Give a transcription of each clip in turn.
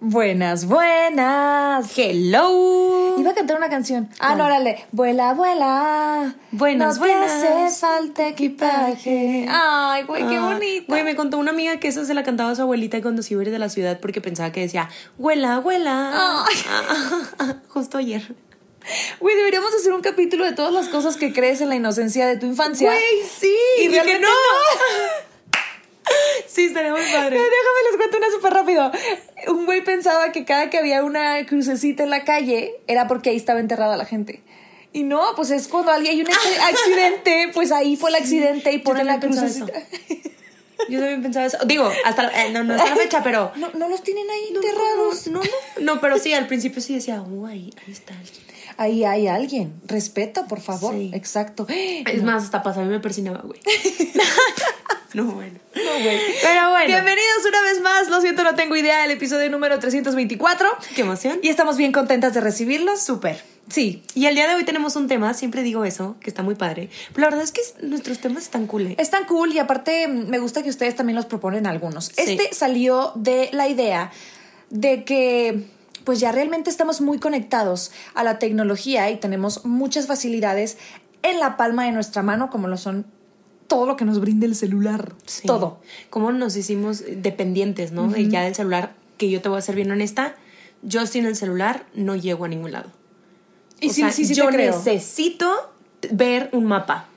Buenas, buenas. Hello. Iba a cantar una canción. Ah, no, órale. Vuela, vuela. Buenas, no te buenas. hace falta equipaje. Ay, güey, qué Ah, bonito. Güey, me contó una amiga que eso se la cantaba a su abuelita cuando se iba a ir de la ciudad porque pensaba que decía, huela, abuela. Ay. Justo ayer. Güey, deberíamos hacer un capítulo de todas las cosas que crees en la inocencia de tu infancia. Güey, sí. Y que realmente no. sí, estaría muy padre. Déjame les cuento una súper rápido. Un güey pensaba que cada que había una crucecita en la calle era porque ahí estaba enterrada la gente. Y no, pues es cuando alguien hay un acc- accidente, pues ahí fue el accidente y ponen la crucecita. Yo también pensaba eso. Digo, hasta la, eh, no, no hasta la fecha, pero. No, no los tienen ahí enterrados. No, no, no, pero sí, al principio sí decía, uy, ahí está alguien. Ahí hay alguien. Respeto, por favor. Sí. Exacto. Es más, hasta pasaba y me persinaba, güey. no, bueno. No, güey. Pero bueno. Bienvenidos una vez más. Lo siento, no tengo idea. El episodio número 324. Qué emoción. Y estamos bien contentas de recibirlos. Súper. Sí. Y el día de hoy tenemos un tema, siempre digo eso, que está muy padre. Pero la verdad es que nuestros temas están cool. ¿eh? Es tan cool y aparte mm, me gusta que ustedes también los proponen algunos. Sí. Este salió de la idea de que pues ya realmente estamos muy conectados a la tecnología y tenemos muchas facilidades en la palma de nuestra mano como lo son todo lo que nos brinda el celular. Sí. Todo. Cómo nos hicimos dependientes, ¿no? De ya del celular, que yo te voy a ser bien honesta, yo sin el celular no llego a ningún lado. Y O sí, sea, sí, sí yo te creo. necesito ver un mapa.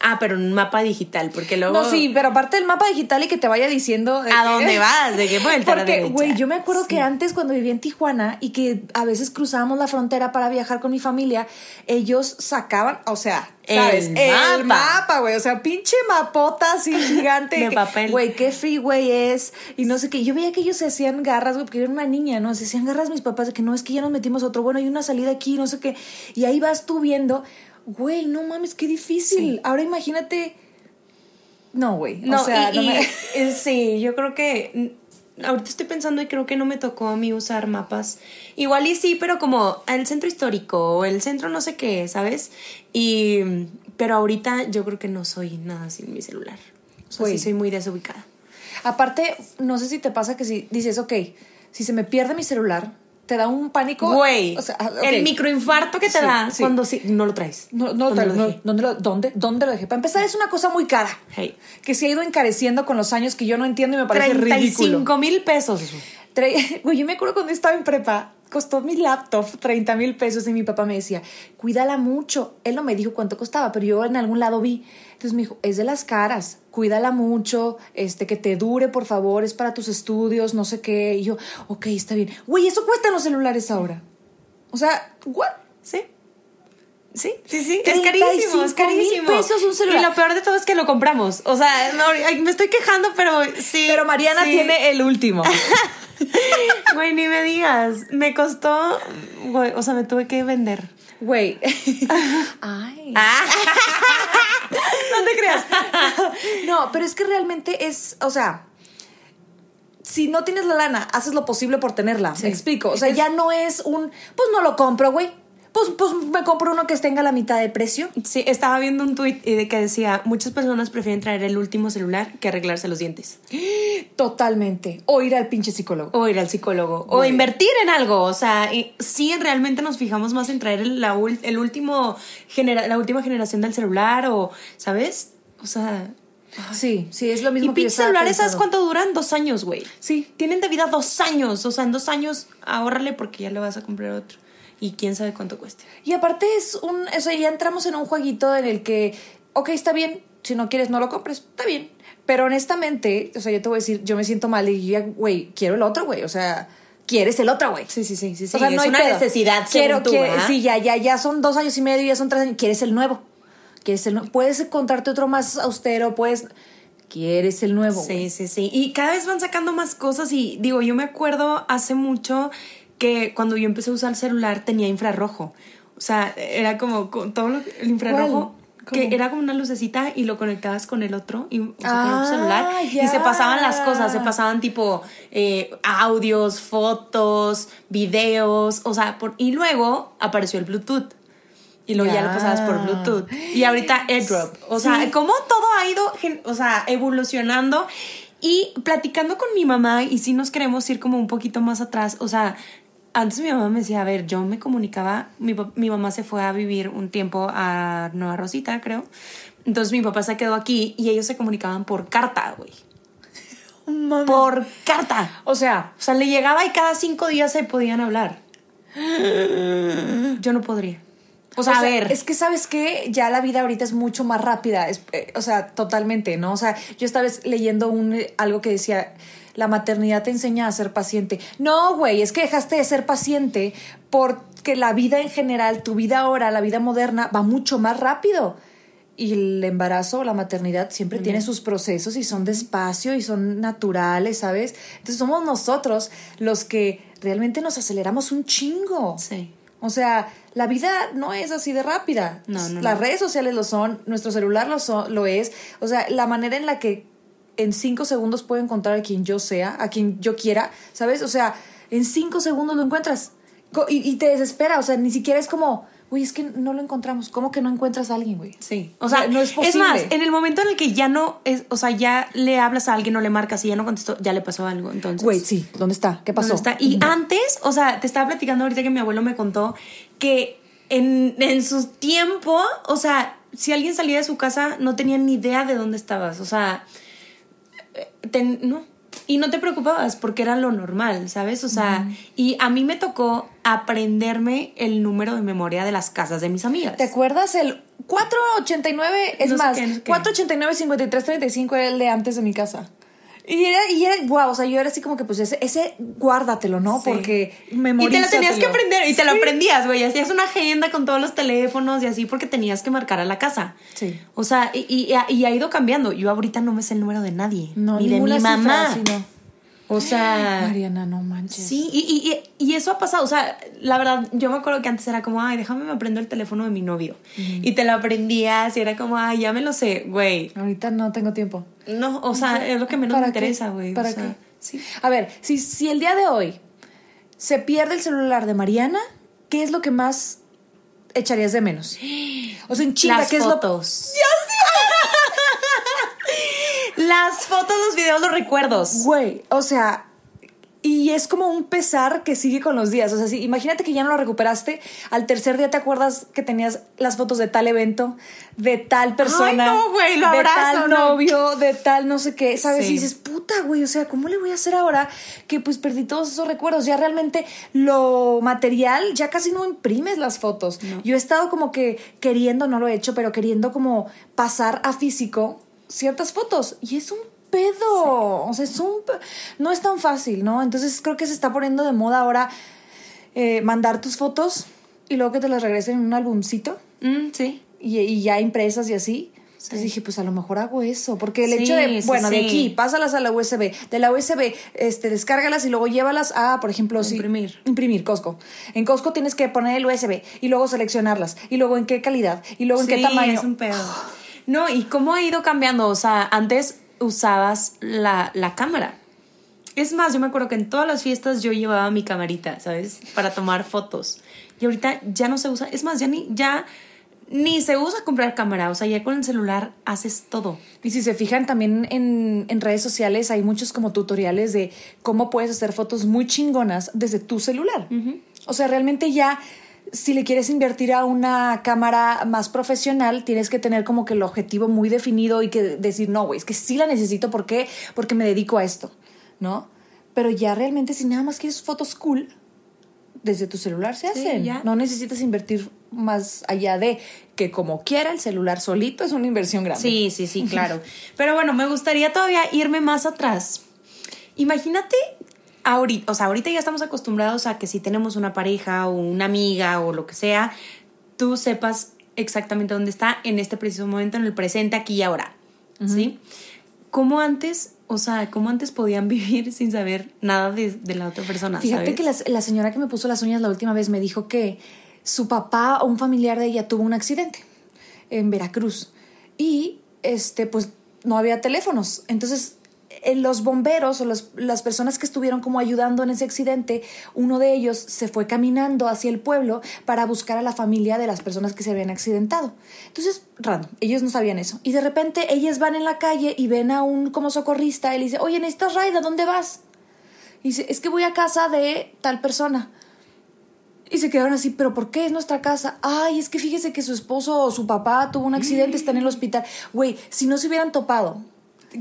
Ah, pero un mapa digital, porque luego... No, sí, pero aparte del mapa digital y que te vaya diciendo de ¿A que- dónde vas? ¿De qué vuelta Porque, güey, yo me acuerdo que antes cuando vivía en Tijuana y que a veces cruzábamos la frontera para viajar con mi familia, ellos sacaban, o sea, ¿sabes? El mapa. mapa, güey. O sea, pinche mapota así gigante. De que, papel. Güey, qué freeway es. Y no sé qué. Yo veía que ellos se hacían garras, güey, porque yo era una niña, ¿no? Se hacían garras mis papás de que no, es que ya nos metimos a otro. Bueno, hay una salida aquí, no sé qué. Y ahí vas tú viendo, güey, no mames, qué difícil. Ahora imagínate. No, güey. No, o sea, y- no me- y- sí, yo creo que ahorita estoy pensando y creo que no me tocó a mí usar mapas. Igual y sí, pero como el centro histórico o el centro no sé qué, ¿sabes? Y pero ahorita yo creo que no soy nada sin mi celular. O sea, Güey. sí soy muy desubicada. Aparte, no sé si te pasa que si dices, ok, si se me pierde mi celular, te da un pánico. Güey, O sea, el microinfarto que te Sí, da sí. cuando sí, no lo traes. No, no, ¿Dónde tal- no, dejé? ¿dónde, lo, dónde, ¿Dónde lo dejé? Para empezar, es una cosa muy cara. Hey. Que se ha ido encareciendo con los años que yo no entiendo y me parece ridículo. 35 mil pesos. Güey, yo me acuerdo cuando estaba en prepa, costó mi laptop 30 mil pesos y mi papá me decía, cuídala mucho. Él no me dijo cuánto costaba, pero yo en algún lado vi. Entonces me dijo, es de las caras, cuídala mucho, este, que te dure, por favor, es para tus estudios, no sé qué. Y yo, ok, está bien. Güey, eso cuesta en los celulares ahora. O sea, ¿what? Sí. Sí, sí, sí. Es 35 carísimo, es carísimo. pesos un celular. Y lo peor de todo es que lo compramos. O sea, no, me estoy quejando, pero sí. Pero Mariana sí. tiene el último. Güey, ni me digas. Me costó. Güey, o sea, me tuve que vender. Güey. Ay. Ah. no te creas. no, pero es que realmente es, o sea, si no tienes la lana, haces lo posible por tenerla. Me explico. O sea, ya no es un, pues no lo compro, güey. Pues, pues me compro uno que tenga la mitad de precio. Sí, estaba viendo un tuit de que decía: muchas personas prefieren traer el último celular que arreglarse los dientes. Totalmente. O ir al pinche psicólogo. O ir al psicólogo. O invertir en algo. O sea, y sí, realmente nos fijamos más en traer el, la el último genera- la última generación del celular o, ¿sabes? O sea. Sí, sí, es lo Y mismo yo pinches celulares, ¿sabes cuánto duran? Dos años, güey. Sí. Tienen de vida dos años. O sea, en dos años, ahórrale porque ya le vas a comprar otro. Y quién sabe cuánto cueste. Y aparte es un, o sea, ya entramos en un jueguito en el que, ok, está bien, si no quieres, no lo compres, está bien. Pero honestamente, o sea, yo te voy a decir, yo me siento mal y yo, güey, quiero el otro, güey. O sea, quieres el otro, güey. Sí, sí, sí, sí. O sea, no es hay una pedo. necesidad Quiero según sí, ya, ya, ya son dos años y medio, ya son tres años. Quieres el nuevo. Quieres el nuevo. Puedes encontrarte otro más austero, puedes. Quieres el nuevo. Sí, sí, sí. Y cada vez van sacando más cosas y digo, yo me acuerdo hace mucho que cuando yo empecé a usar el celular tenía infrarrojo. O sea, era como con todo lo- el infrarrojo. Que era como una lucecita y lo conectabas con el otro y, o sea, con Ah, el celular y se pasaban las cosas, se pasaban tipo eh, audios, fotos, videos, o sea, por, y luego apareció el Bluetooth. Y luego ya, Ya. lo pasabas por Bluetooth. Y ahorita AirDrop. O sea, Sí. cómo todo ha ido, o sea, evolucionando. Y platicando con mi mamá, y si nos queremos ir como un poquito más atrás, o sea, antes mi mamá me decía, a ver, yo me comunicaba, mi, mi mamá se fue a vivir un tiempo a Nueva Rosita, creo. Entonces mi papá se quedó aquí y ellos se comunicaban por carta, güey. Por carta. O sea, O sea, le llegaba y cada cinco días se podían hablar. Yo no podría. O sea, a ver. Es que sabes que ya la vida ahorita es mucho más rápida. es- eh, o sea, totalmente, ¿no? O sea, yo estaba vez leyendo un, eh, algo que decía. La maternidad te enseña a ser paciente. No, güey, es que dejaste de ser paciente porque la vida en general, tu vida ahora, la vida moderna, va mucho más rápido. Y el embarazo o la maternidad siempre tiene sus procesos y son despacio y son naturales, ¿sabes? Entonces somos nosotros los que realmente nos aceleramos un chingo. Sí. O sea, la vida no es así de rápida. No, no, Las no. redes sociales lo son, nuestro celular lo, son- lo es. O sea, la manera en la que en cinco segundos puedo encontrar a quien yo sea, a quien yo quiera, ¿sabes? O sea, en cinco segundos lo encuentras. Y te desespera, o sea, ni siquiera es como, güey, es que no lo encontramos. ¿Cómo que no encuentras a alguien, güey? Sí, o sea, no es posible. más, en el momento en el que ya no es, o sea, ya le hablas a alguien, no le marcas y ya no contestó, ya le pasó algo, entonces. Güey, sí, ¿dónde está? ¿Qué pasó? ¿dónde está? Y antes, o sea, te estaba platicando ahorita que mi abuelo me contó que en, en su tiempo, o sea, si alguien salía de su casa, no tenía ni idea de dónde estabas, o sea, eh, ten- no. Y no te preocupabas porque era lo normal, ¿sabes? O sea, y a mí me tocó aprenderme el número de memoria de las casas de mis amigas. ¿Te acuerdas? El 489, es No más, qué, no sé qué. 489-5335 era el de antes de mi casa. Y era, y era, wow, o sea, yo era así como que, pues ese, ese guárdatelo, ¿no? Sí. Porque Y te lo memorízatelo. tenías que aprender y te lo aprendías, güey. Hacías una agenda con todos los teléfonos y así porque tenías que marcar a la casa. Sí. O sea, y, y- y ha ido cambiando. Yo ahorita no me sé el número de nadie. No, ni de mi ninguna cifra, mamá. sí, no. O sea. Mariana, no manches. Sí, y, y- y- eso ha pasado. O sea, la verdad, yo me acuerdo que antes era como, ay, déjame me aprendo el teléfono de mi novio. Y te lo aprendías y era como, ay, ya me lo sé, güey. Ahorita no tengo tiempo. No, o sea, es lo que menos ¿Para me interesa, güey. o ¿Para sea, qué? Sí. A ver, si, si el día de hoy se pierde el celular de Mariana, ¿qué es lo que más echarías de menos? O sea, en chinga, Las ¿qué es lo fotos. Las fotos, los videos, los recuerdos. Güey, o sea, y es como un pesar que sigue con los días. O sea, si, imagínate que ya no lo recuperaste, al tercer día te acuerdas que tenías las fotos de tal evento, de tal persona, Ay, no, güey, lo de abrazo, tal no. novio, de tal no sé qué, ¿sabes? Sí. Y dices, puta, güey, o sea, ¿cómo le voy a hacer ahora que pues perdí todos esos recuerdos? Ya realmente lo material, ya casi no imprimes las fotos. Yo he estado como que queriendo, no lo he hecho, pero queriendo como pasar a físico ciertas fotos. Y es un pedo. O sea, es un. No es tan fácil, ¿no? Entonces creo que se está poniendo de moda ahora eh, mandar tus fotos y luego que te las regresen en un albumcito Mm, sí. y, y ya impresas y así. Entonces dije, pues a lo mejor hago eso, porque el Sí, hecho de, sí, bueno, de aquí, pásalas a la USB, de la USB, este, descárgalas y luego llévalas a, por ejemplo, Imprimir. imprimir, Costco. En Costco tienes que poner el USB y luego seleccionarlas, y luego en qué calidad, y luego en qué tamaño. es un pedo. No, y cómo ha ido cambiando. O sea, antes usabas la, la cámara. Es más, yo me acuerdo que en todas las fiestas yo llevaba mi camarita, ¿sabes? Para tomar fotos. Y ahorita ya no se usa. Es más, ya ni, ya ni se usa comprar cámara. O sea, ya con el celular haces todo. Y si se fijan también en, en redes sociales hay muchos como tutoriales de cómo puedes hacer fotos muy chingonas desde tu celular. O sea, realmente ya si le quieres invertir a una cámara más profesional, tienes que tener como que el objetivo muy definido y que decir, no, güey, es que sí la necesito, ¿por qué? Porque me dedico a esto, ¿no? Pero ya realmente si nada más quieres fotos cool, desde tu celular se Sí, hacen. ya. No necesitas invertir más allá de que como quiera el celular solito es una inversión grande. Sí, sí, sí, claro. Pero bueno, me gustaría todavía irme más atrás. Imagínate ahorita, o sea, ahorita ya estamos acostumbrados a que si tenemos una pareja o una amiga o lo que sea, tú sepas exactamente dónde está en este preciso momento, en el presente, aquí y ahora. ¿Sí? ¿Cómo antes, o sea, cómo antes podían vivir sin saber nada de, de la otra persona? Fíjate ¿sabes? que la, la señora que me puso las uñas la última vez me dijo que su papá o un familiar de ella tuvo un accidente en Veracruz y este pues no había teléfonos. Entonces los bomberos o las personas que estuvieron como ayudando en ese accidente, uno de ellos se fue caminando hacia el pueblo para buscar a la familia de las personas que se habían accidentado. Entonces, random, ellos no sabían eso. Y de repente ellas van en la calle y ven a un como socorrista le dice, oye, necesitas raida, ¿dónde vas? Y dice, es que voy a casa de tal persona. Y se quedaron así, ¿pero por qué es nuestra casa? Ay, es que fíjese que su esposo o su papá tuvo un accidente, está en el hospital. Güey, si no se hubieran topado,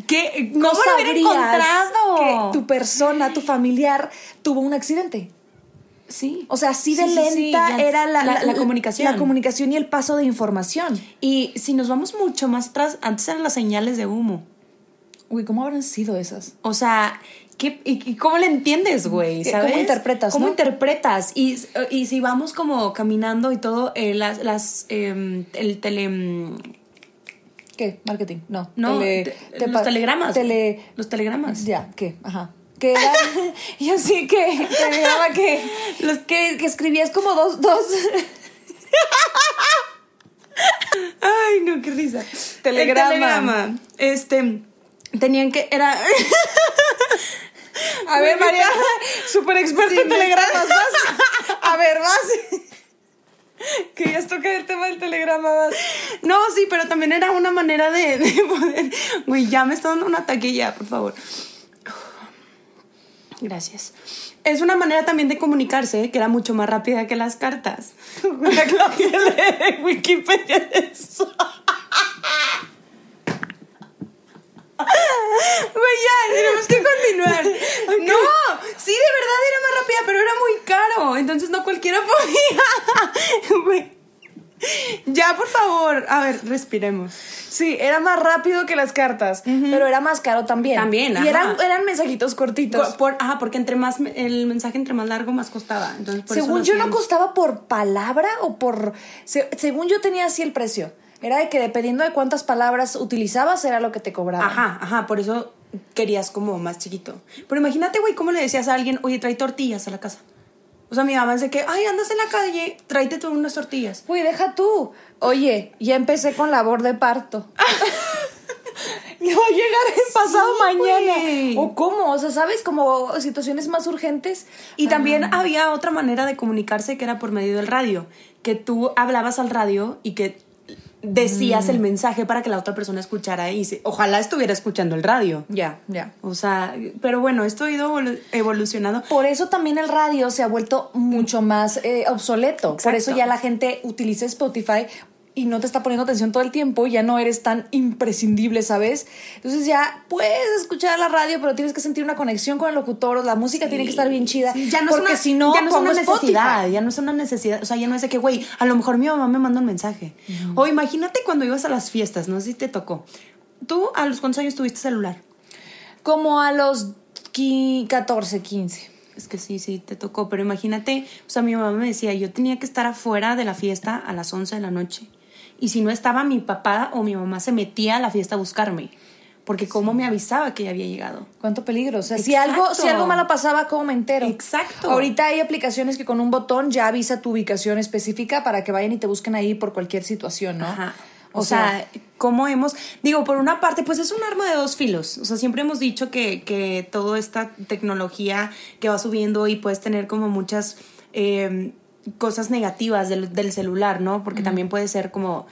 ¿Qué? no ¿Cómo lo hubiera encontrado? que tu persona, tu familiar, tuvo un accidente. Sí. O sea, así de Sí, sí, sí, lenta era la, La- la comunicación. La comunicación y el paso de información. Y si nos vamos mucho más atrás, antes eran las señales de humo. Uy, ¿cómo habrán sido esas? O sea, ¿qué, y, y cómo le entiendes, güey? ¿Qué- ¿Sabes? cómo interpretas, ¿Cómo no? interpretas? Y, y si vamos como caminando y todo, eh, las, las, em, el tele... ¿Qué? Marketing. No. No, Tele- te- te los telegramas. Tele... Los telegramas. Ya, ¿qué? Ajá. Que era, yo sí que telegrama que, los que, que escribías como dos, dos. Ay, no, qué risa. Telegrama. El telegrama. Este, tenían que, era... A ver, María, súper experta en telegramas, vas. A ver, vas. Querías tocar el tema del telegrama. No, sí, pero también era una manera de, de poder. Güey, ya me está dando un ataque ya, por favor. Gracias. Es una manera también de comunicarse que era mucho más rápida que las cartas. Una clase de Wikipedia eso. Güey, ya, tenemos que continuar. No, sí, de verdad era más rápida, pero era muy caro. Entonces no cualquiera podía. Güey. Ya, por favor. A ver, respiremos. Sí, era más rápido que las cartas, pero era más caro también. También, Y ajá. eran, eran mensajitos cortitos. Por, por- ajá, porque entre más el mensaje entre más largo más costaba. Entonces, por eso según yo no costaba por palabra o por... se- según yo tenía así el precio. Era de que dependiendo de cuántas palabras utilizabas era lo que te cobraban. Ajá, ajá, por eso querías como más chiquito. Pero imagínate, güey, cómo le decías a alguien, oye, trae tortillas a la casa. O sea, mi mamá dice que, ay, andas en la calle, tráete tú unas tortillas. Uy, deja tú. Oye, ya empecé con labor de parto. Y va a llegar el pasado Sí, mañana. güey. ¿O cómo? O sea, ¿sabes? Como situaciones más urgentes. Y también había otra manera de comunicarse que era por medio del radio, que tú hablabas al radio y que decías el mensaje para que la otra persona escuchara y se- ojalá estuviera escuchando el radio. Ya, ya. O sea, pero bueno, esto ha ido evolu- evolucionando. Por eso también el radio se ha vuelto mucho más eh, obsoleto. Por eso ya la gente utiliza Spotify y no te está poniendo atención todo el tiempo, ya no eres tan imprescindible, ¿sabes? Entonces ya puedes escuchar la radio, pero tienes que sentir una conexión con el locutor, la música tiene que estar bien chida, Sí, ya no porque es una, si no, ya no es una Spotify. necesidad, ya no es una necesidad, o sea, ya no es de que, güey, a lo mejor mi mamá me manda un mensaje. O imagínate cuando ibas a las fiestas, no sé si te tocó. ¿Tú a los cuántos años tuviste celular? Como a los qui- 14, 15. Es que sí, sí, te tocó, pero imagínate, o sea, mi mamá me decía, yo tenía que estar afuera de la fiesta a las 11 de la noche. Y si no estaba mi papá o mi mamá se metía a la fiesta a buscarme, porque cómo me avisaba que ya había llegado. Cuánto peligro. O sea, si algo, si algo malo pasaba, ¿cómo me entero? Exacto. Ahorita hay aplicaciones que con un botón ya avisa tu ubicación específica para que vayan y te busquen ahí por cualquier situación, ¿no? Ajá. O, sea, ¿cómo hemos...? Digo, por una parte, pues es un arma de dos filos. O sea, siempre hemos dicho que, que toda esta tecnología que va subiendo y puedes tener como muchas eh, cosas negativas del, del celular, ¿no? Porque también puede ser como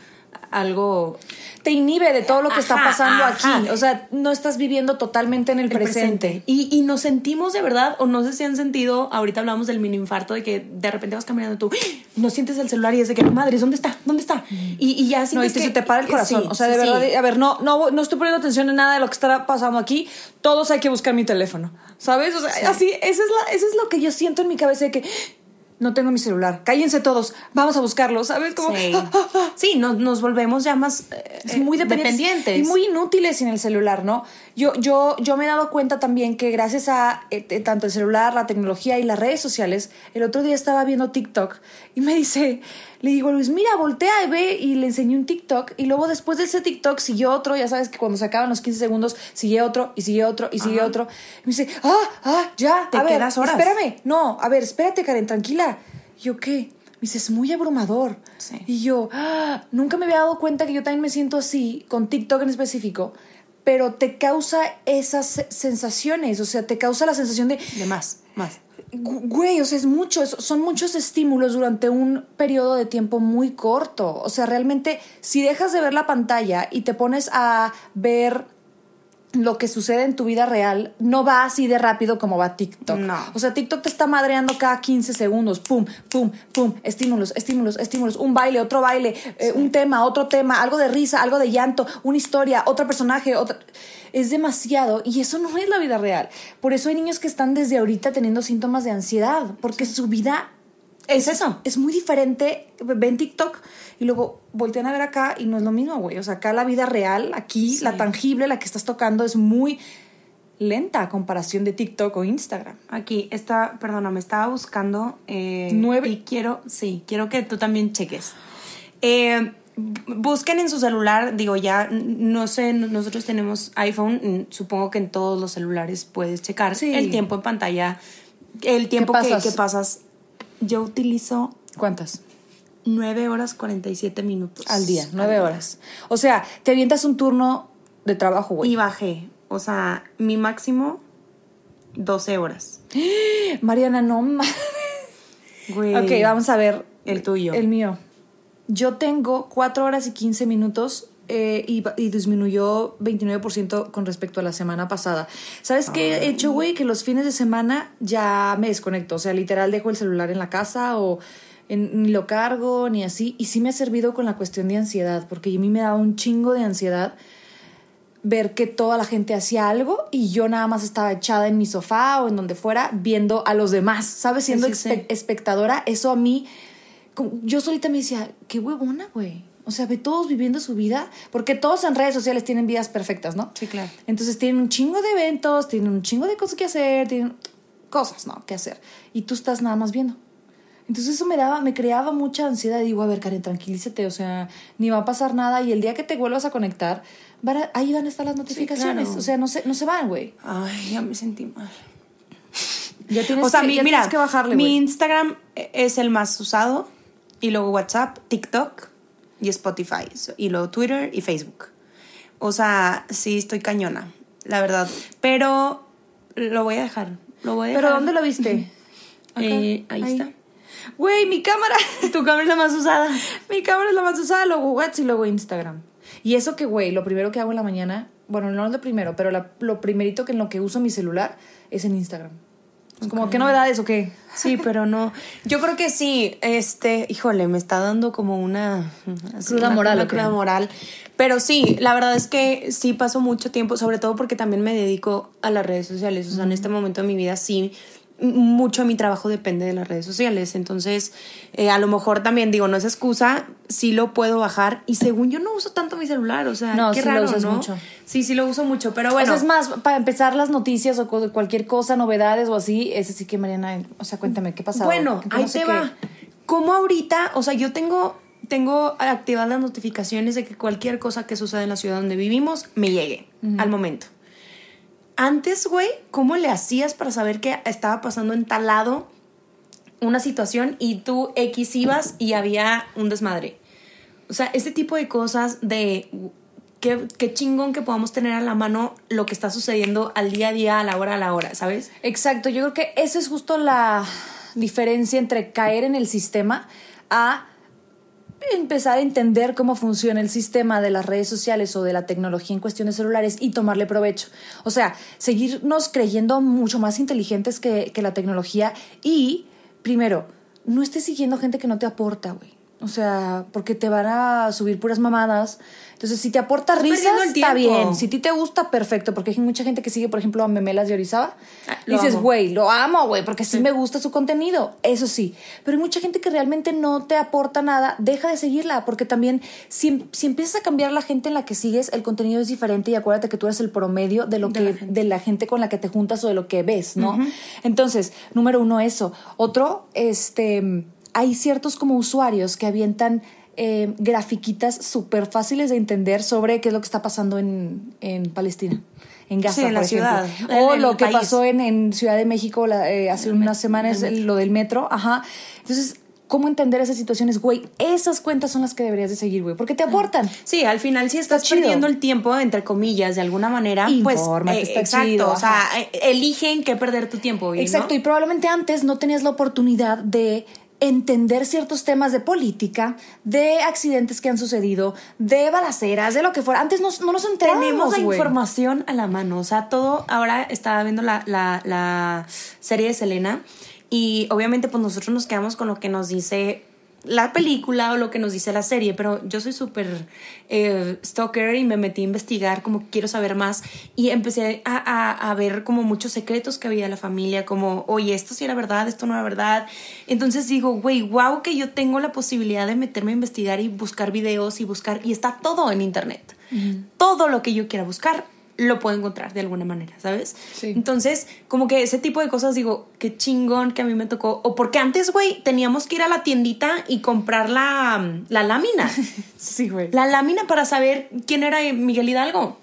algo... te inhibe de todo lo que está pasando ajá. aquí. O sea, no estás viviendo totalmente en el, el presente. Y, y nos sentimos de verdad, o no sé si han sentido, ahorita hablamos del mini infarto, de que de repente vas caminando tú, no sientes el celular y es de que, madre, ¿dónde está? ¿Dónde está? Y, y ya No, y sientes te, que se te para el corazón. Sí, o sea, de sí, verdad, sí. a ver, no, no, no estoy poniendo atención en nada de lo que está pasando aquí. Todos hay que buscar mi teléfono. ¿Sabes? O sea, así, eso es, la, eso es lo que yo siento en mi cabeza de que no tengo mi celular. Cállense todos, vamos a buscarlo, ¿sabes? Como, Sí, sí nos, nos volvemos ya más eh, es muy dependientes, dependientes. y muy inútiles sin el celular, ¿no? Yo, yo, yo me he dado cuenta también que gracias a eh, eh, tanto el celular, la tecnología y las redes sociales, el otro día estaba viendo TikTok y me dice, le digo, Luis, mira, voltea y ve y le enseñé un TikTok y luego después de ese TikTok siguió otro, ya sabes que cuando se acaban los 15 segundos sigue otro y sigue otro y sigue Ajá. otro. Y me dice, ah, ah, ya, Te a ver, quedas horas. espérame, no, a ver, espérate, Karen, tranquila. Y yo, ¿qué? Me dice, es muy abrumador. Sí. Y yo, ah, nunca me había dado cuenta que yo también me siento así, con TikTok en específico, pero te causa esas se- sensaciones, o sea, te causa la sensación de, De más, más. güey, o sea, es mucho, es- son muchos estímulos durante un periodo de tiempo muy corto. O sea, realmente, si dejas de ver la pantalla y te pones a ver lo que sucede en tu vida real, no va así de rápido como va TikTok. No. O sea, TikTok te está madreando cada 15 segundos. Pum, pum, pum. Estímulos, estímulos, estímulos. Un baile, otro baile, eh, un tema, otro tema, algo de risa, algo de llanto, una historia, otro personaje, otra. Es demasiado y eso no es la vida real. Por eso hay niños que están desde ahorita teniendo síntomas de ansiedad, porque su vida Es eso. es muy diferente. Ven TikTok y luego voltean a ver acá y no es lo mismo, güey. O sea, acá la vida real, aquí Sí. la tangible, la que estás tocando es muy lenta a comparación de TikTok o Instagram. Aquí está, perdona, me estaba buscando. eh, Nueve. Y quiero, sí, quiero que tú también cheques. Eh, busquen en su celular, digo, ya, no sé, nosotros tenemos iPhone, supongo que en todos los celulares puedes checar Sí. el tiempo en pantalla, el tiempo ¿Qué que, que pasas. Yo utilizo ¿Cuántas? 9 horas 47 minutos. Al día, nueve día. horas. O sea, te avientas un turno de trabajo, güey. Y bajé, o sea, mi máximo 12 horas. Mariana, no ma- Güey. Ok, vamos a ver. El tuyo. El mío. Yo tengo 4 horas y 15 minutos eh, y, y disminuyó 29% con respecto a la semana pasada. ¿Sabes qué he hecho, güey? Que los fines de semana ya me desconecto. O sea, literal dejo el celular en la casa o en- ni lo cargo ni así. Y sí me ha servido con la cuestión de ansiedad, porque a mí me daba un chingo de ansiedad ver que toda la gente hacía algo y yo nada más estaba echada en mi sofá o en donde fuera viendo a los demás, ¿sabes? Siendo Sí, sí, espe- sí. espectadora, eso a mí, yo solita me decía, qué huevona, güey. O sea, ve todos viviendo su vida, porque todos en redes sociales tienen vidas perfectas, ¿no? Sí, claro. Entonces tienen un chingo de eventos, tienen un chingo de cosas que hacer, tienen cosas, ¿no? Que hacer. Y tú estás nada más viendo. Entonces eso me daba, me creaba mucha ansiedad. Digo, a ver, Karen, tranquilízate, o sea, ni va a pasar nada y el día que te vuelvas a conectar, van a- ahí van a estar las notificaciones. claro. O sea, no se, no se van, güey. Ay, ya me sentí mal. Ya tienes, o sea, que, mi- ya mira, tienes que bajarle, mi. Instagram es el más usado y luego WhatsApp, TikTok y Spotify y luego Twitter y Facebook. O sea, sí estoy cañona, la verdad. Pero lo voy a dejar. Lo voy a ¿Pero dónde lo viste? Eh, ahí, ahí. está. Güey, mi cámara. Tu cámara es la más usada. mi cámara es la más usada, luego WhatsApp y luego Instagram. Y eso que, güey, lo primero que hago en la mañana, bueno, no es lo primero, pero la- lo primerito que en lo que uso mi celular es en Instagram. Como, ¿qué novedades o qué? Sí, pero no. Yo creo que sí. Este, híjole, me está dando como una Cruda moral, una moral. Pero sí, la verdad es que sí paso mucho tiempo, sobre todo porque también me dedico a las redes sociales. O sea, en este momento de mi vida sí mucho de mi trabajo depende de las redes sociales. Entonces, eh, a lo mejor también digo, no es excusa, sí lo puedo bajar. Y según yo no uso tanto mi celular, o sea, No, qué sí lo usas ¿no? mucho. Sí, sí lo uso mucho, pero bueno. O sea, es más, para empezar las noticias o cualquier cosa, novedades o así, ese sí que Mariana, o sea, cuéntame, ¿qué pasó? Bueno, ahí te va. Como ahorita, o sea, yo tengo, tengo activadas las notificaciones de que cualquier cosa que suceda en la ciudad donde vivimos me llegue al momento. Antes, güey, ¿cómo le hacías para saber que estaba pasando en tal lado una situación y tú X ibas y había un desmadre? O sea, ese tipo de cosas de qué, qué chingón que podamos tener a la mano lo que está sucediendo al día a día, a la hora a la hora, ¿sabes? Exacto, yo creo que esa es justo la diferencia entre caer en el sistema a empezar a entender cómo funciona el sistema de las redes sociales o de la tecnología en cuestiones celulares y tomarle provecho. O sea, seguirnos creyendo mucho más inteligentes que, que la tecnología y, primero, no estés siguiendo gente que no te aporta, güey. O sea, porque te van a subir puras mamadas. Entonces, si te aporta risas, está bien. Si a ti te gusta, perfecto. Porque hay mucha gente que sigue, por ejemplo, a Memelas de Orizaba. Ah, y dices, güey, lo amo, güey, porque sí. me gusta su contenido. Eso sí. Pero hay mucha gente que realmente no te aporta nada. Deja de seguirla. Porque también, si, si empiezas a cambiar la gente en la que sigues, el contenido es diferente. Y acuérdate que tú eres el promedio de lo De que, la de la gente con la que te juntas o de lo que ves, ¿no? Entonces, número uno, eso. Otro, este, hay ciertos como usuarios que avientan eh, grafiquitas súper fáciles de entender sobre qué es lo que está pasando en, en Palestina. En Gaza, Sí, en la por ejemplo. ciudad, O lo que país. pasó en, en Ciudad de México la- eh, hace unas semanas, lo del metro. Ajá. Entonces, ¿cómo entender esas situaciones? Güey, esas cuentas son las que deberías de seguir, güey, porque te aportan. Sí, al final si estás perdiendo el tiempo, entre comillas, de alguna manera, Infórmate, pues está exacto, chido, o sea, eligen qué perder tu tiempo. ¿y Exacto, no? y probablemente antes no tenías la oportunidad de entender ciertos temas de política, de accidentes que han sucedido, de balaceras, de lo que fuera. Antes no, no nos enterábamos, Tenemos la información a la mano, o sea, todo, ahora estaba viendo la, la, la serie de Selena y obviamente pues nosotros nos quedamos con lo que nos dice la película o lo que nos dice la serie, pero yo soy súper eh, stalker y me metí a investigar como quiero saber más y empecé a, a- a ver como muchos secretos que había de la familia, como, oye, esto sí era verdad, esto no era verdad. Entonces digo, güey, wow que yo tengo la posibilidad de meterme a investigar y buscar videos y buscar, y está todo en internet. Todo lo que yo quiera buscar lo puedo encontrar de alguna manera, ¿sabes? Sí. Entonces, como que ese tipo de cosas digo, qué chingón que a mí me tocó. O porque antes, güey, teníamos que ir a la tiendita y comprar la, la lámina. Sí, güey. la lámina para saber quién era Miguel Hidalgo.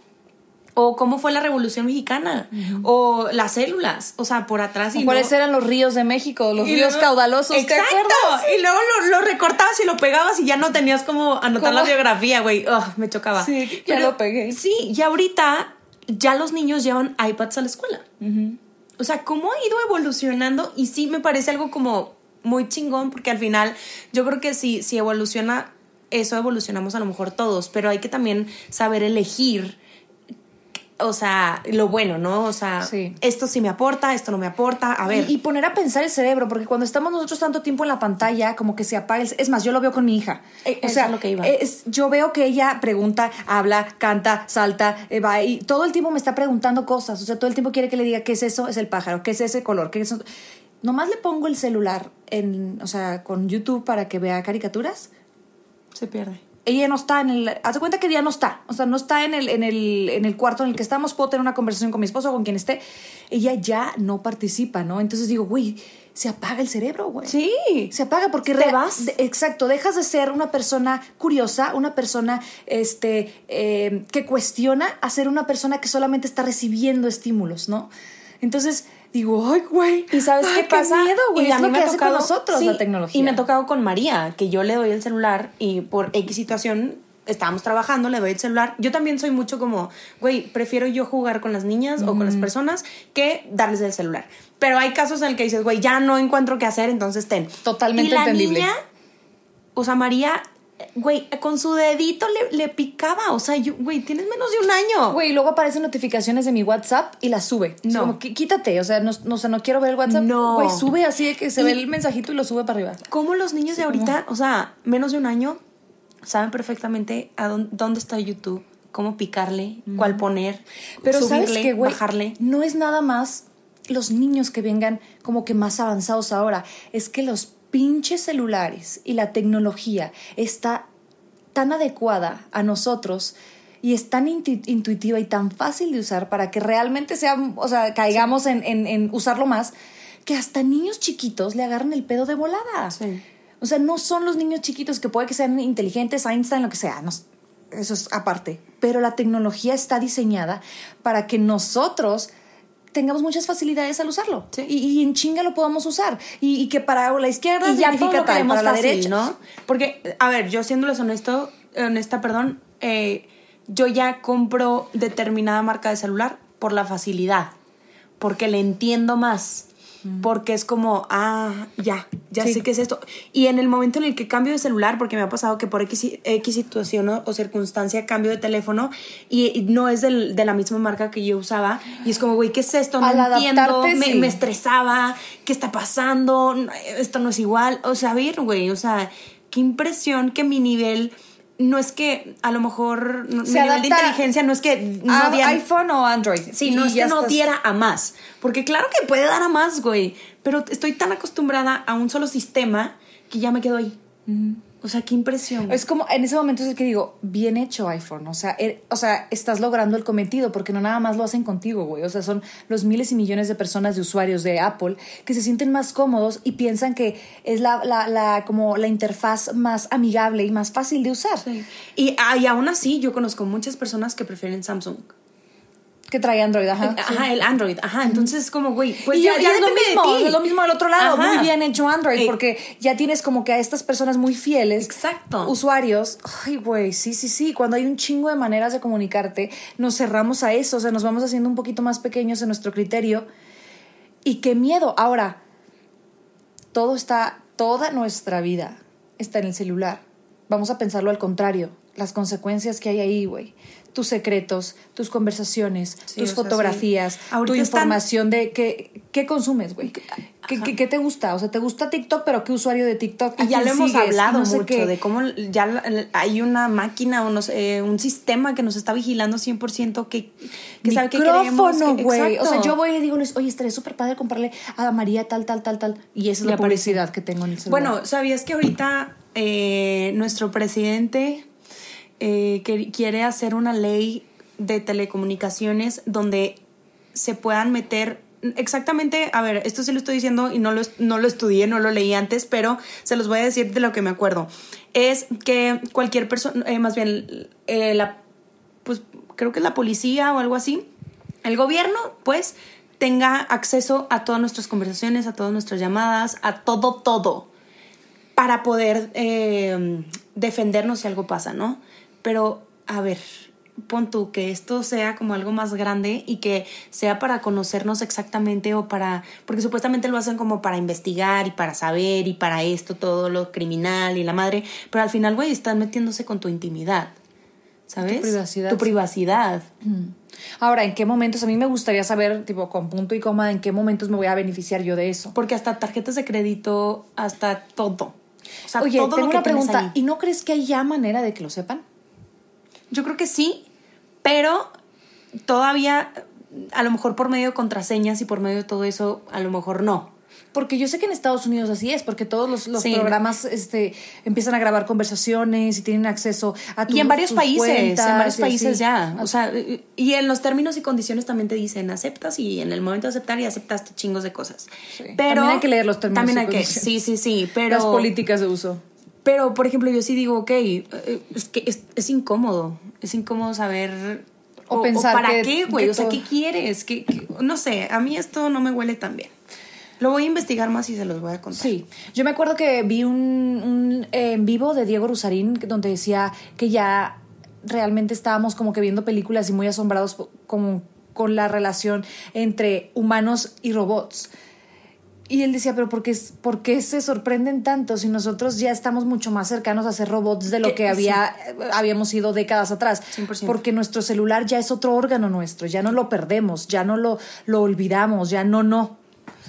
O cómo fue la Revolución Mexicana. O las células. O sea, por atrás. y ¿Cuáles luego- eran los ríos de México? Los y ríos luego- caudalosos, ¿te Exacto. acuerdas? Y luego lo, lo recortabas y lo pegabas y ya no tenías como anotar ¿Cómo? la biografía, güey. Ugh, me chocaba. Sí, ya lo pegué. Sí, y ahorita ya los niños llevan iPads a la escuela. O sea, cómo ha ido evolucionando y sí me parece algo como muy chingón porque al final yo creo que si, si evoluciona eso, evolucionamos a lo mejor todos, pero hay que también saber elegir. O sea, lo bueno, ¿no? O sea, Sí. esto sí me aporta, esto no me aporta. A ver. Y, y poner a pensar el cerebro, porque cuando estamos nosotros tanto tiempo en la pantalla, como que se apaga el... Es más, yo lo veo con mi hija. Eh, o sea, es lo que iba. es- yo veo que ella pregunta, habla, canta, salta, eh, va, y todo el tiempo me está preguntando cosas. O sea, todo el tiempo quiere que le diga qué es eso, es el pájaro, qué es ese color, qué es eso. Nomás le pongo el celular en, o sea, con YouTube para que vea caricaturas. se pierde. Ella no está en el. Haz de cuenta que ya no está. O sea, no está en el, en, el, en el cuarto en el que estamos. Puedo tener una conversación con mi esposo o con quien esté. Ella ya no participa, ¿no? Entonces digo, güey, se apaga el cerebro, güey. Sí. Se apaga porque Te vas. de- exacto, dejas de ser una persona curiosa, una persona este, eh, que cuestiona, a ser una persona que solamente está recibiendo estímulos, ¿no? Entonces digo, ay, güey. ¿Y sabes ay, qué pasa? miedo, güey. Y a mí me ha hace con tocado- nosotros sí, la tecnología. Y me ha tocado con María, que yo le doy el celular y por X situación estábamos trabajando, le doy el celular. Yo también soy mucho como, güey, prefiero yo jugar con las niñas o con las personas que darles el celular. Pero hay casos en el que dices, güey, ya no encuentro qué hacer, entonces ten. Totalmente y la entendible. Niña, o sea, María, güey, con su dedito le, le picaba. O sea, yo, güey, tienes menos de un año. Güey, luego aparecen notificaciones de mi WhatsApp y las sube. No. como, "Qui- quítate, o sea, no, no, o sea, no quiero ver el WhatsApp. No. Güey, sube así de que se Y- ve el mensajito y lo sube para arriba. ¿Cómo los niños de ahorita, o sea, menos de un año, saben perfectamente a dónde, dónde está YouTube, cómo picarle, cuál poner, Pero subirle, sabes que, güey, bajarle? no es nada más los niños que vengan como que más avanzados ahora. Es que los pinches celulares y la tecnología está tan adecuada a nosotros y es tan intu- intuitiva y tan fácil de usar para que realmente sea, o sea, caigamos en, en- en usarlo más, que hasta niños chiquitos le agarran el pedo de volada. Sí. O sea, no son los niños chiquitos que puede que sean inteligentes, Einstein, lo que sea. eso es aparte. Pero la tecnología está diseñada para que nosotros tengamos muchas facilidades al usarlo. Sí. Y, y en chinga lo podamos usar. Y, y que para la izquierda Y ya todo significa lo tal, queremos para la fácil, derecha. ¿no? Porque, a ver, yo siéndoles honesto, honesta, perdón, eh, yo ya compro determinada marca de celular por la facilidad, porque le entiendo más. Porque es como, ah, ya, ya Sí. sé qué es esto. Y en el momento en el que cambio de celular, porque me ha pasado que por X, X situación o, o circunstancia cambio de teléfono y, y no es del- de la misma marca que yo usaba, y es como, güey, ¿qué es esto? No Al entiendo, me, sí. me estresaba, ¿qué está pasando? Esto no es igual. O sea, a ver, güey, o sea, qué impresión que mi nivel no es que a lo mejor no- mi Se nivel de inteligencia no es que no a diera- iPhone o Android. Sí, no es que no estás- diera a más. Porque claro que puede dar a más, güey. Pero estoy tan acostumbrada a un solo sistema que ya me quedo ahí. O sea, qué impresión. Es como, en ese momento es el que digo, bien hecho iPhone. O sea, er- o sea, estás logrando el cometido porque no nada más lo hacen contigo, güey. O sea, son los miles y millones de personas, de usuarios de Apple, que se sienten más cómodos y piensan que es la, la, la- como la interfaz más amigable y más fácil de usar. Y, ah, y aún así, yo conozco muchas personas que prefieren Samsung. Que trae Android, ajá. Ajá, sí. el Android. Ajá, entonces como, güey, pues y ya, ya, ya es lo de mismo, ti. es lo mismo del otro lado, Ajá. muy bien hecho Android, Ey. porque ya tienes como que a estas personas muy fieles, Exacto. usuarios, ay güey, sí, sí, sí, cuando hay un chingo de maneras de comunicarte, nos cerramos a eso, o sea, nos vamos haciendo un poquito más pequeños en nuestro criterio, y qué miedo, ahora, todo está, toda nuestra vida está en el celular, vamos a pensarlo al contrario, las consecuencias que hay ahí, güey. Tus secretos, tus conversaciones, Sí, tus sea, fotografías, sí. tu están- información de qué, qué consumes, güey. ¿Qué, qué, qué te gusta? O sea, ¿te gusta TikTok, pero qué usuario de TikTok? ¿A Y ya lo hemos sigues? hablado No sé mucho qué. de cómo ya hay una máquina o no sé, un sistema que nos está vigilando 100% que, que sabe que queremos. Güey. O sea, yo voy y digo, oye, estaría súper padre comprarle a María tal, tal, tal, tal. Y esa es la publicidad que tengo en el celular. Bueno, ¿sabías que ahorita eh, nuestro presidente eh, que- quiere hacer una ley de telecomunicaciones donde se puedan meter exactamente, a ver, esto sí lo estoy diciendo y no lo, no lo estudié, no lo leí antes, pero se los voy a decir de lo que me acuerdo. Es que cualquier persona, eh, más bien, eh, la, pues creo que es la policía o algo así, el gobierno, pues, tenga acceso a todas nuestras conversaciones, a todas nuestras llamadas, a todo, todo, para poder eh, defendernos si algo pasa, ¿no? Pero, a ver, pon tú que esto sea como algo más grande y que sea para conocernos exactamente o para, porque supuestamente lo hacen como para investigar y para saber y para esto, todo lo criminal y la madre, pero al final, güey, están metiéndose con tu intimidad, ¿sabes? privacidad. Tu privacidad. Ahora, ¿en qué momentos? A mí me gustaría saber, tipo, con punto y coma, en qué momentos me voy a beneficiar yo de eso. Porque hasta tarjetas de crédito, hasta todo. O sea, Oye, todo tengo lo que una pregunta. ahí. ¿Y no crees que hay ya manera de que lo sepan? Yo creo que sí, pero todavía, a lo mejor por medio de contraseñas y por medio de todo eso, a lo mejor no. Porque yo sé que en Estados Unidos así es, porque todos los, los Sí. programas este, empiezan a grabar conversaciones y tienen acceso a tu- y en varios tus países, cuentas en varios y países ya. O sea, y en los términos y condiciones también te dicen aceptas y en el momento de aceptar y aceptaste chingos de cosas. Sí. Pero También hay que leer los términos También y hay que, condiciones. sí, sí, sí, pero Las políticas de uso. Pero, por ejemplo, yo sí digo, ok, eh, es que es, es incómodo. Es incómodo saber. O pensar ¿Para que- qué, güey? O sea, ¿qué quieres? ¿Qué, qué- No sé, a mí esto no me huele tan bien. Lo voy a investigar más y se los voy a contar. Sí, yo me acuerdo que vi un, un, eh, en vivo de Diego Rusarín donde decía que ya realmente estábamos como que viendo películas y muy asombrados como con la relación entre humanos y robots. Y él decía, pero ¿por qué, por qué se sorprenden tanto si nosotros ya estamos mucho más cercanos a ser robots de lo Que- que había, eh, habíamos sido décadas atrás? 100%. Porque nuestro celular ya es otro órgano nuestro, ya no lo perdemos, ya no lo, lo olvidamos, ya no, no.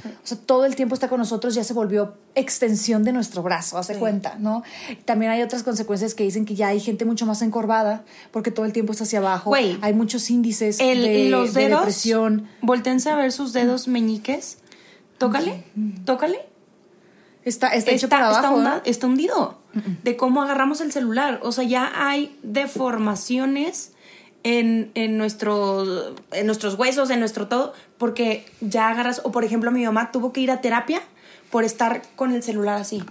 O sea, todo el tiempo está con nosotros, ya se volvió extensión de nuestro brazo, hace cuenta, ¿no? También hay otras consecuencias que dicen que ya hay gente mucho más encorvada, porque todo el tiempo está hacia abajo. Güey, hay muchos índices El- de, los de dedos. depresión. Voltense a ver sus dedos meñiques. Tócale, tócale. Está, está, hecho para está está hundido. De cómo agarramos el celular. O sea, ya hay deformaciones en, en, nuestros, en nuestros huesos, en nuestro todo, porque ya agarras, o por ejemplo, mi mamá tuvo que ir a terapia por estar con el celular así.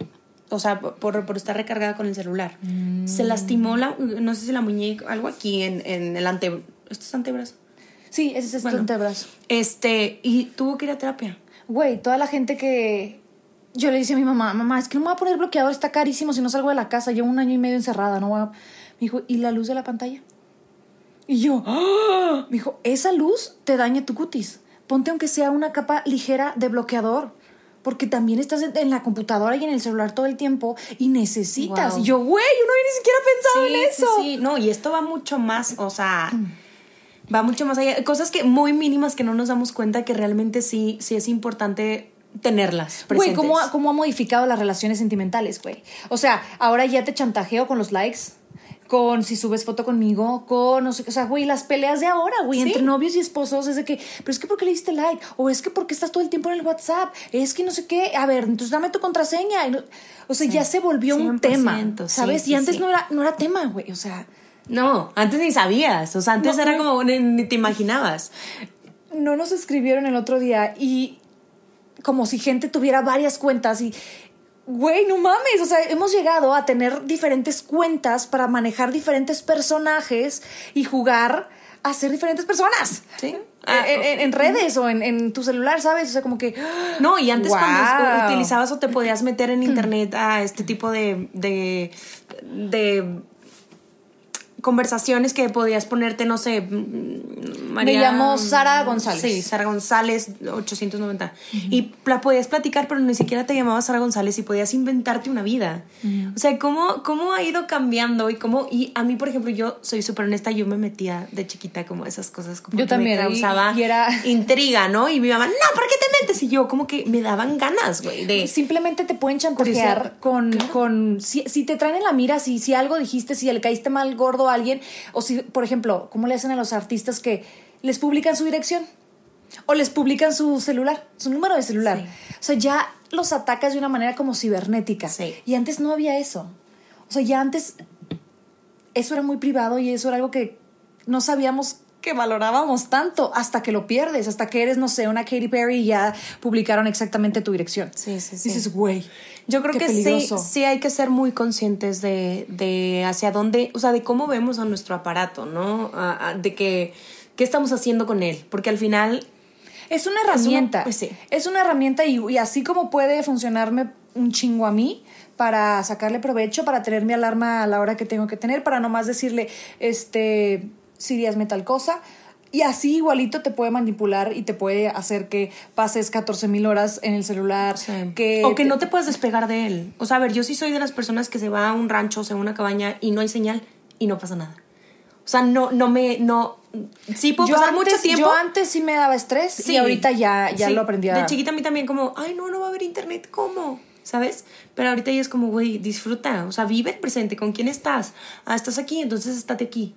O sea, por, por estar recargada con el celular. Se lastimó la, no sé si la muñeca, algo aquí en, en el ante, ¿esto es antebrazo? Sí, ese es Bueno. antebrazo. Este, y tuvo que ir a terapia. Güey, toda la gente que. Yo le dije a mi mamá, mamá, es que no me voy a poner bloqueador, está carísimo si no salgo de la casa. Llevo un año y medio encerrada, no voy a. Me dijo, ¿y la luz de la pantalla? Y yo, ¡ah! me dijo, esa luz te daña tu cutis. Ponte aunque sea una capa ligera de bloqueador. Porque también estás en la computadora y en el celular todo el tiempo y necesitas. Wow. Y yo, güey, yo no había ni siquiera pensado en eso. Sí, sí, no, y esto va mucho más, o sea, va mucho más allá. Cosas que muy mínimas que no nos damos cuenta que realmente sí, sí es importante tenerlas Güey. ¿cómo, ha- ¿cómo ha modificado las relaciones sentimentales, güey? O sea, ahora ya te chantajeo con los likes, con si subes foto conmigo, con no sé qué. O sea, güey, las peleas de ahora, güey, Sí. entre novios y esposos es de que, pero es que ¿por qué le diste like? O es que porque estás todo el tiempo en el WhatsApp? Es que no sé qué. A ver, entonces dame tu contraseña. O sea, ya se volvió un 100%, tema, sí, ¿sabes? sí, y antes no, era, no era tema, güey. O sea, No, antes ni sabías. O sea, antes No, era como ni, ni te imaginabas. no nos escribieron el otro día y como si gente tuviera varias cuentas y güey, no mames, o sea, hemos llegado a tener diferentes cuentas para manejar diferentes personajes y jugar a ser diferentes personas. Sí. En- en, en redes o en, en tu celular, ¿sabes? O sea, como que... No, y antes Wow. cuando utilizabas o te podías meter en internet a este tipo de, de, de conversaciones que podías ponerte, no sé, mm, María... Me llamo Sara González. Sí, Sara González, 890. Y la podías platicar, pero ni siquiera te llamabas Sara González y podías inventarte una vida. O sea, ¿cómo, cómo ha ido cambiando y cómo... Y a mí, por ejemplo, yo soy súper honesta, yo me metía de chiquita como esas cosas como Yo que también, me causaba y era- intriga, ¿no? Y mi mamá, no, ¿por qué te metes? Y yo como que me daban ganas, güey, de... Simplemente te pueden chantajear con, con si, si te traen en la mira, si, si algo dijiste, si le caíste mal gordo a alguien, o si, por ejemplo, ¿cómo le hacen a los artistas que les publican su dirección? O les publican su celular, su número de celular. Sí. O sea, ya los atacas de una manera como cibernética. Sí. Y antes no había eso. O sea, ya antes eso era muy privado y eso era algo que no sabíamos que valorábamos tanto hasta que lo pierdes, hasta que eres, no sé, una Katy Perry y ya publicaron exactamente tu dirección. Sí, sí, sí. Dices, güey. Yo creo qué que sí, peligroso. sí hay que ser muy conscientes de, de hacia dónde, o sea, de cómo vemos a nuestro aparato, ¿no? A- a- de que, qué estamos haciendo con él, porque al final, Es una herramienta. pues sí. Es una herramienta y, y así como puede funcionarme un chingo a mí para sacarle provecho, para tener mi alarma a la hora que tengo que tener, para nomás decirle, este, Siri, hazme tal cosa. Y así igualito te puede manipular y te puede hacer que pases 14 mil horas en el celular. Que o que no te puedas despegar de él. O sea, a ver, yo sí soy de las personas que se va a un rancho, o sea, a una cabaña y no hay señal y no pasa nada. O sea, no, no me, no, sí puedo yo pasar antes, mucho tiempo. Yo antes sí me daba estrés Sí, y ahorita ya, ya sí. lo aprendí a... De chiquita a mí también como, ay, no, no va a haber internet, ¿cómo? ¿Sabes? Pero ahorita ya es como, güey, disfruta, o sea, vive el presente, ¿con quién estás? Ah, estás aquí, entonces estate aquí,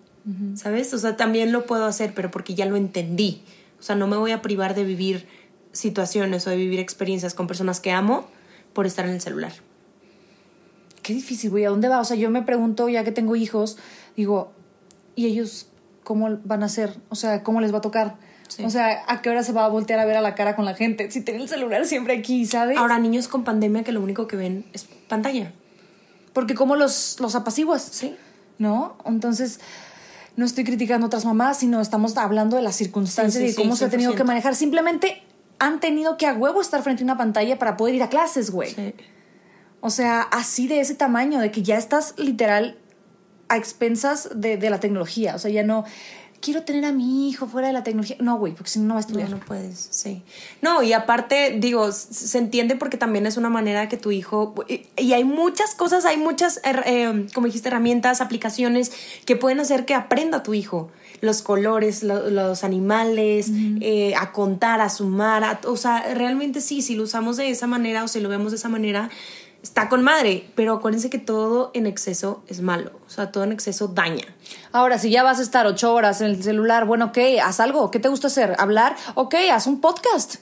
¿sabes? O sea, también lo puedo hacer, pero porque ya lo entendí. O sea, no me voy a privar de vivir situaciones o de vivir experiencias con personas que amo por estar en el celular. qué difícil, güey, ¿a dónde va? O sea, yo me pregunto, ya que tengo hijos, digo, ¿y ellos cómo van a ser? O sea, ¿cómo les va a tocar? Sí. O sea, ¿a qué hora se va a voltear a ver a la cara con la gente? Si tiene el celular siempre aquí, ¿sabes? Ahora, niños con pandemia que lo único que ven es pantalla. Porque cómo los, los apaciguas, Sí. ¿no? Entonces, no estoy criticando a otras mamás, sino estamos hablando de las circunstancias Sí, sí, y sí, cómo se ha tenido 100%. que manejar. Simplemente han tenido que a huevo estar frente a una pantalla para poder ir a clases, güey. Sí. O sea, así de ese tamaño, de que ya estás literal a expensas de, de la tecnología. O sea, ya no quiero tener a mi hijo fuera de la tecnología. No, güey, porque si no, no va a estudiar. No, no puedes, sí. No, y aparte, digo, se entiende porque también es una manera que tu hijo. Y, y hay muchas cosas, hay muchas, eh, como dijiste, herramientas, aplicaciones que pueden hacer que aprenda tu hijo. Los colores, lo- los animales, eh, a contar, a sumar. a- o sea, realmente sí, si lo usamos de esa manera o si lo vemos de esa manera, está con madre. Pero acuérdense que todo en exceso es malo. O sea, todo en exceso daña. Ahora, si ya vas a estar ocho horas en el celular, bueno, ok, haz algo. ¿Qué te gusta hacer? ¿Hablar? Ok, haz un podcast.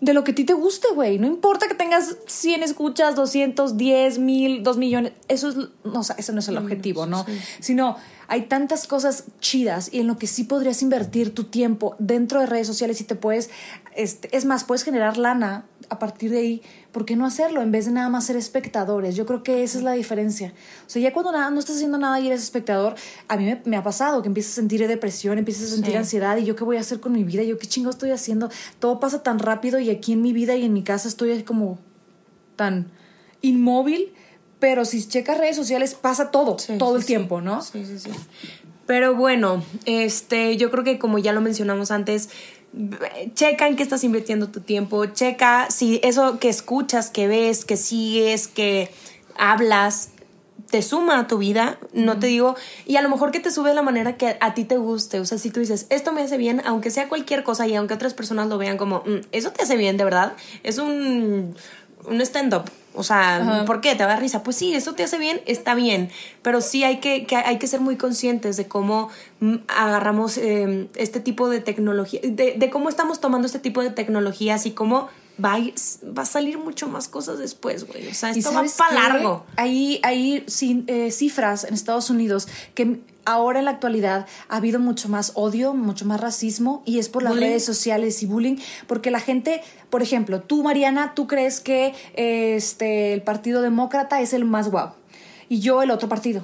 De lo que a ti te guste, güey. No importa que tengas 100 escuchas, 210, 1000, 2 millones. Eso, es, no, o sea, eso no es el objetivo, ¿no? Sino hay tantas cosas chidas y en lo que sí podrías invertir tu tiempo dentro de redes sociales y te puedes, este, es más, puedes generar lana a partir de ahí. ¿Por qué no hacerlo en vez de nada más ser espectadores? Yo creo que esa es la diferencia. O sea, ya cuando nada, no estás haciendo nada y eres espectador, a mí me, me ha pasado que empiezas a sentir depresión, empiezas a sentir Sí. ansiedad y yo qué voy a hacer con mi vida, yo qué chingo estoy haciendo. Todo pasa tan rápido y aquí en mi vida y en mi casa estoy como tan inmóvil, pero si checas redes sociales pasa todo, Sí, todo sí, el tiempo, ¿no? Sí, sí, sí. Pero bueno, este, yo creo que como ya lo mencionamos antes, checa en qué estás invirtiendo tu tiempo, checa si eso que escuchas, que ves, que sigues, que hablas, te suma a tu vida, no te digo, y a lo mejor que te sube de la manera que a ti te guste, o sea, si tú dices, esto me hace bien, aunque sea cualquier cosa y aunque otras personas lo vean como, "Mm, eso te hace bien, de verdad, es un, un stand-up. O sea, ¿por qué? ¿Te da risa? Pues sí, eso te hace bien, está bien. Pero sí hay que, que hay que ser muy conscientes de cómo mm, agarramos eh, este tipo de tecnología, de, de cómo estamos tomando este tipo de tecnologías y cómo va a, ir- va a salir mucho más cosas después, güey. O sea, ¿Y esto va para largo. Hay, eh, cifras en Estados Unidos que ahora en la actualidad ha habido mucho más odio, mucho más racismo y es por las Bullying. redes sociales y bullying, porque la gente, por ejemplo, tú Mariana, tú crees que este, el Partido Demócrata es el más guau y yo el otro partido.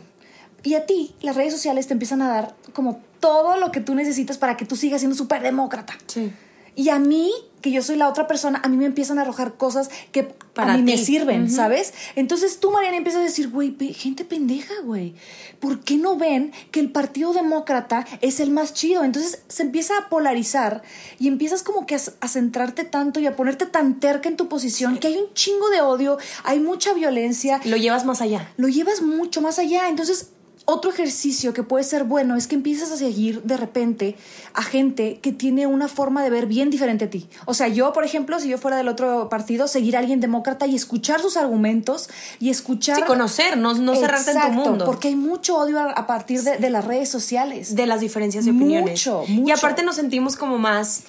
Y a ti las redes sociales te empiezan a dar como todo lo que tú necesitas para que tú sigas siendo súper demócrata. Sí. Y a mí, que yo soy la otra persona, a mí me empiezan a arrojar cosas que Para a mí me sirven, ¿sabes? Entonces tú, Mariana, empiezas a decir, güey, gente pendeja, güey. ¿Por qué no ven que el Partido Demócrata es el más chido? Entonces se empieza a polarizar y empiezas como que a, a centrarte tanto y a ponerte tan terca en tu posición que hay un chingo de odio, hay mucha violencia Lo llevas más allá. lo llevas mucho más allá. Entonces, otro ejercicio que puede ser bueno es que empiezas a seguir de repente a gente que tiene una forma de ver bien diferente a ti. O sea, yo, por ejemplo, si yo fuera del otro partido, seguir a alguien demócrata y escuchar sus argumentos y escuchar... Sí, conocer, no, no cerrarte en tu mundo. Porque hay mucho odio a, partir de, de las redes sociales. de las diferencias de opiniones. Mucho, Y mucho. aparte nos sentimos como más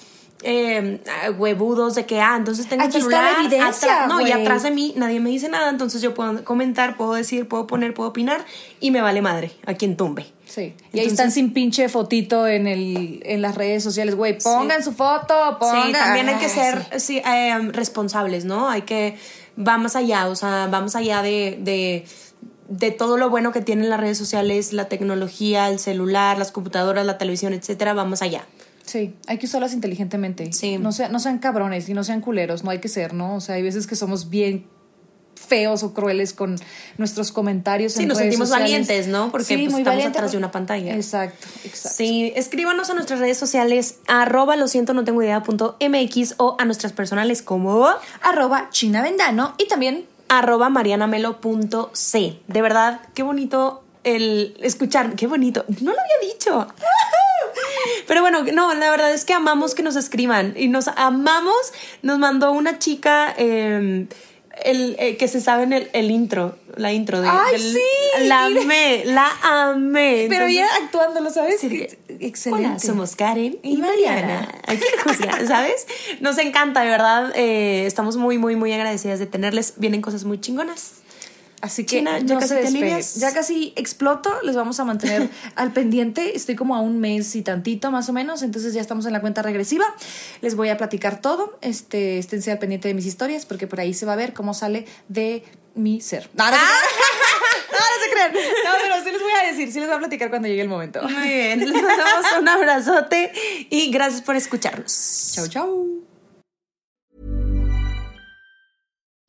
eh, huevudos de que, ah, entonces tengo Aquí un está la celular. evidencia, atrás- no, y atrás de mí nadie me dice nada, entonces yo puedo comentar, puedo decir, puedo poner, puedo opinar y me vale madre a quien tumbe. Sí. Y ahí están sin pinche fotito en, el, en las redes sociales, güey. Pongan su foto, pongan... Sí, también hay que ser sí. sí, eh, responsables, ¿no? Hay que, va más allá, o sea, vamos allá de, de, de todo lo bueno que tienen las redes sociales, la tecnología, el celular, las computadoras, la televisión, etcétera, vamos allá. Sí, hay que usarlas inteligentemente. Sí. No, sea- no sean cabrones y no sean culeros, no hay que ser, ¿no? O sea, hay veces que somos bien feos o crueles con nuestros comentarios. Sí, en nos redes sentimos sociales. valientes, ¿no? Porque, Sí, pues, muy estamos valiente atrás de una pantalla. Exacto, exacto. Sí, escríbanos a nuestras redes sociales, arroba lo siento, no tengo idea, punto MX o a nuestras personales como Arroba China Vendano y también arroba marianamelo.c. De verdad, qué bonito el escuchar, qué bonito. No lo había dicho. Pero bueno, no, la verdad es que amamos que nos escriban y nos amamos. Nos mandó una chica eh, el, eh, que se sabe en el, el intro, la intro de. ¡Ay, del- sí! La amé, la amé. Pero Entonces- ya actuándolo, ¿sabes? Sí, Excelente. Hola, somos Karen y, Y Mariana. Juzgar, ¿sabes? Nos encanta, de verdad. eh, estamos muy, muy, muy agradecidas de tenerles. Vienen cosas muy chingonas. Así que China, ya no casi te. Ya exploto, les vamos a mantener al pendiente. Estoy como a un mes y tantito más o menos, entonces ya estamos en la cuenta regresiva. Les voy a platicar todo. Este, esténse al pendiente de mis historias porque por ahí se va a ver cómo sale de mi ser. No, no, no, no se crean. No, pero sí les voy a decir, sí les voy a platicar cuando llegue el momento. Muy bien. Les mandamos un abrazote y gracias por escucharnos. Chau, chau.